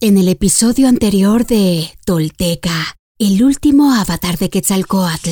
En el episodio anterior de Tolteca, el último avatar de Quetzalcoatl.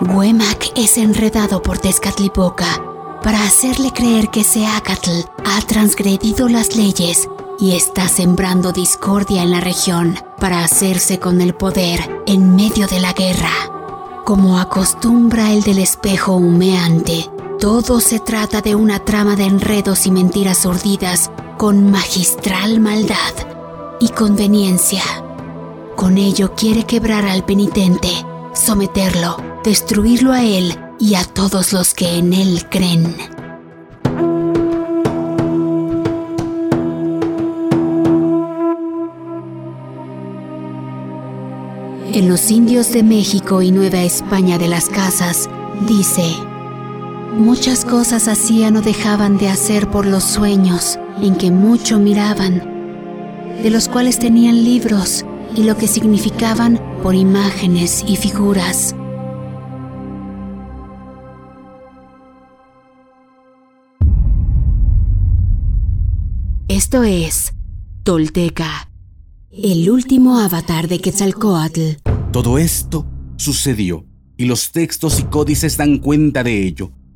Huemac es enredado por Tezcatlipoca para hacerle creer que Seacatl ha transgredido las leyes y está sembrando discordia en la región para hacerse con el poder en medio de la guerra. Como acostumbra el del espejo humeante, todo se trata de una trama de enredos y mentiras urdidas con magistral maldad y conveniencia. Con ello quiere quebrar al penitente, someterlo, destruirlo a él y a todos los que en él creen. En los indios de México y Nueva España de las Casas, dice, Muchas cosas hacían o dejaban de hacer por los sueños en que mucho miraban, de los cuales tenían libros y lo que significaban por imágenes y figuras. Esto es Tolteca, el último avatar de Quetzalcoatl. Todo esto sucedió y los textos y códices dan cuenta de ello.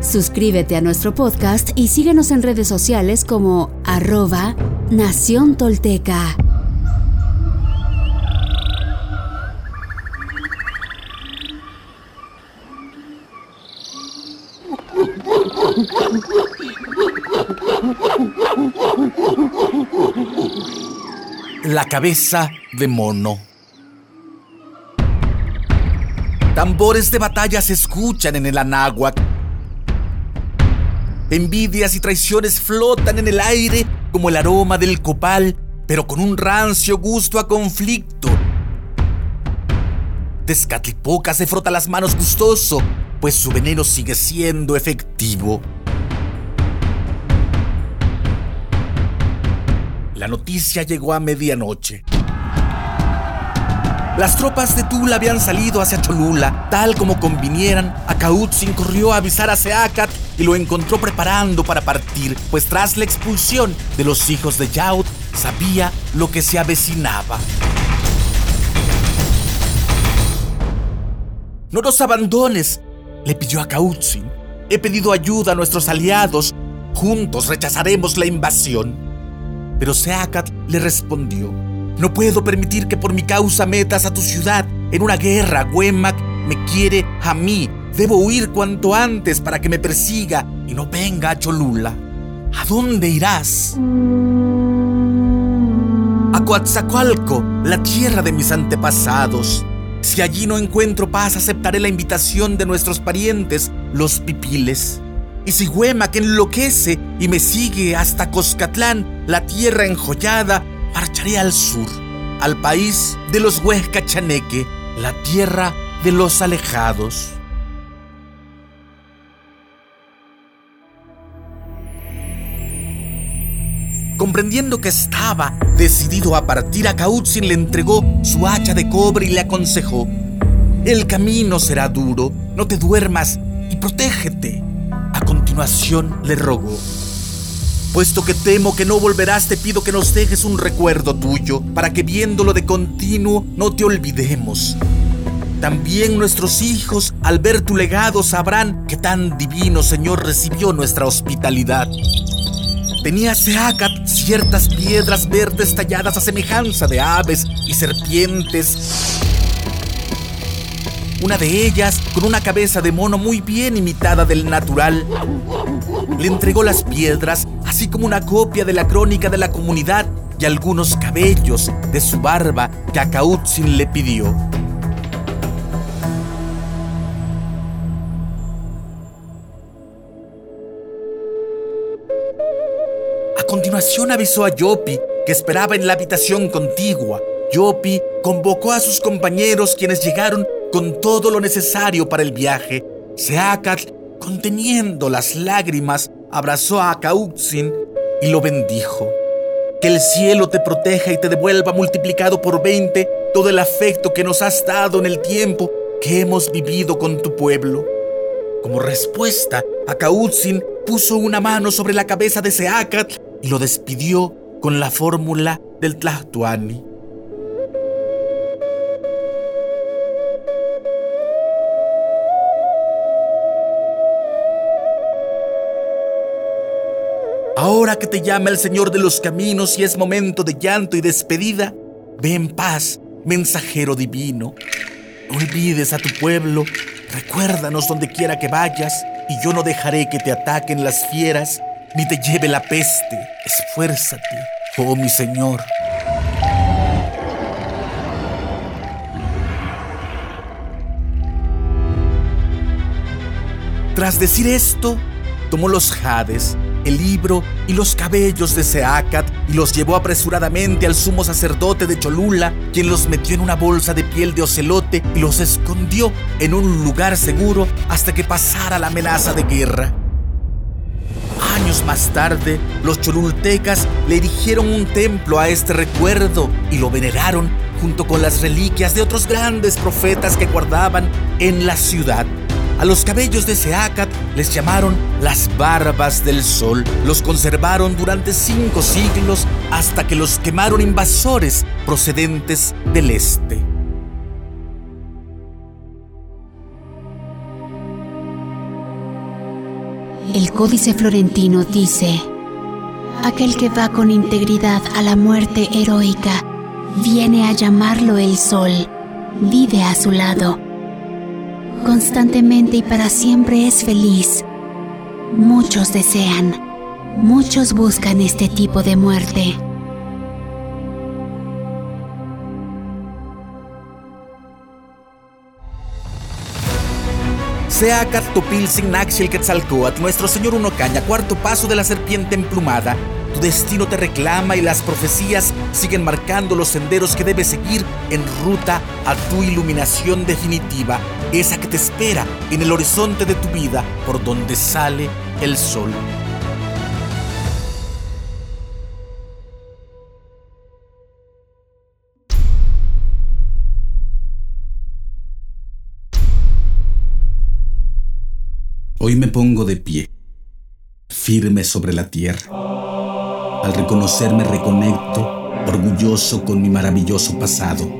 Suscríbete a nuestro podcast y síguenos en redes sociales como arroba Nación Tolteca. La cabeza de mono. Tambores de batalla se escuchan en el Anáhuac Envidias y traiciones flotan en el aire como el aroma del copal, pero con un rancio gusto a conflicto. Tezcatlipoca se frota las manos gustoso, pues su veneno sigue siendo efectivo. La noticia llegó a medianoche. Las tropas de Tula habían salido hacia Cholula, tal como convinieran. Acautzin corrió a avisar a Seacat y lo encontró preparando para partir, pues tras la expulsión de los hijos de Yaut, sabía lo que se avecinaba. No nos abandones, le pidió a. He pedido ayuda a nuestros aliados. Juntos rechazaremos la invasión. Pero Seacat le respondió. No puedo permitir que por mi causa metas a tu ciudad en una guerra. Wemac me quiere a mí. Debo huir cuanto antes para que me persiga y no venga a Cholula. ¿A dónde irás? A Coatzacoalco, la tierra de mis antepasados. Si allí no encuentro paz, aceptaré la invitación de nuestros parientes, los pipiles. Y si Huemac enloquece y me sigue hasta Coscatlán, la tierra enjollada, marcharé al sur, al país de los Huescachaneque, la tierra de los alejados. Comprendiendo que estaba decidido a partir, a le entregó su hacha de cobre y le aconsejó: El camino será duro, no te duermas y protégete. A continuación le rogó: Puesto que temo que no volverás, te pido que nos dejes un recuerdo tuyo, para que viéndolo de continuo no te olvidemos. También nuestros hijos, al ver tu legado, sabrán que tan divino Señor recibió nuestra hospitalidad. tenía Seacat ciertas piedras verdes talladas a semejanza de aves y serpientes. Una de ellas con una cabeza de mono muy bien imitada del natural. Le entregó las piedras, así como una copia de la crónica de la comunidad y algunos cabellos de su barba que a le pidió. A continuación avisó a Yopi que esperaba en la habitación contigua. Yopi convocó a sus compañeros quienes llegaron con todo lo necesario para el viaje. Seacat, conteniendo las lágrimas, abrazó a Kautzin y lo bendijo. Que el cielo te proteja y te devuelva multiplicado por 20 todo el afecto que nos has dado en el tiempo que hemos vivido con tu pueblo. Como respuesta, Akautzin puso una mano sobre la cabeza de Seacat y lo despidió con la fórmula del Tlahtuani. Que te llama el Señor de los caminos y es momento de llanto y despedida, ve en paz, mensajero divino. No olvides a tu pueblo, recuérdanos donde quiera que vayas, y yo no dejaré que te ataquen las fieras, ni te lleve la peste. Esfuérzate, oh mi Señor. Tras decir esto, tomó los jades, el libro y los cabellos de Seacat y los llevó apresuradamente al sumo sacerdote de Cholula, quien los metió en una bolsa de piel de ocelote y los escondió en un lugar seguro hasta que pasara la amenaza de guerra. Años más tarde, los cholultecas le erigieron un templo a este recuerdo y lo veneraron junto con las reliquias de otros grandes profetas que guardaban en la ciudad. A los cabellos de Seacat les llamaron las barbas del sol. Los conservaron durante cinco siglos hasta que los quemaron invasores procedentes del este. El códice florentino dice, aquel que va con integridad a la muerte heroica, viene a llamarlo el sol, vive a su lado constantemente y para siempre es feliz. Muchos desean, muchos buscan este tipo de muerte. Sea Topil Naxil Quetzalcoatl, nuestro señor Unocaña, cuarto paso de la serpiente emplumada, tu destino te reclama y las profecías siguen marcando los senderos que debes seguir en ruta a tu iluminación definitiva, esa que te espera en el horizonte de tu vida por donde sale el sol. Hoy me pongo de pie, firme sobre la tierra al reconocerme reconecto, orgulloso con mi maravilloso pasado.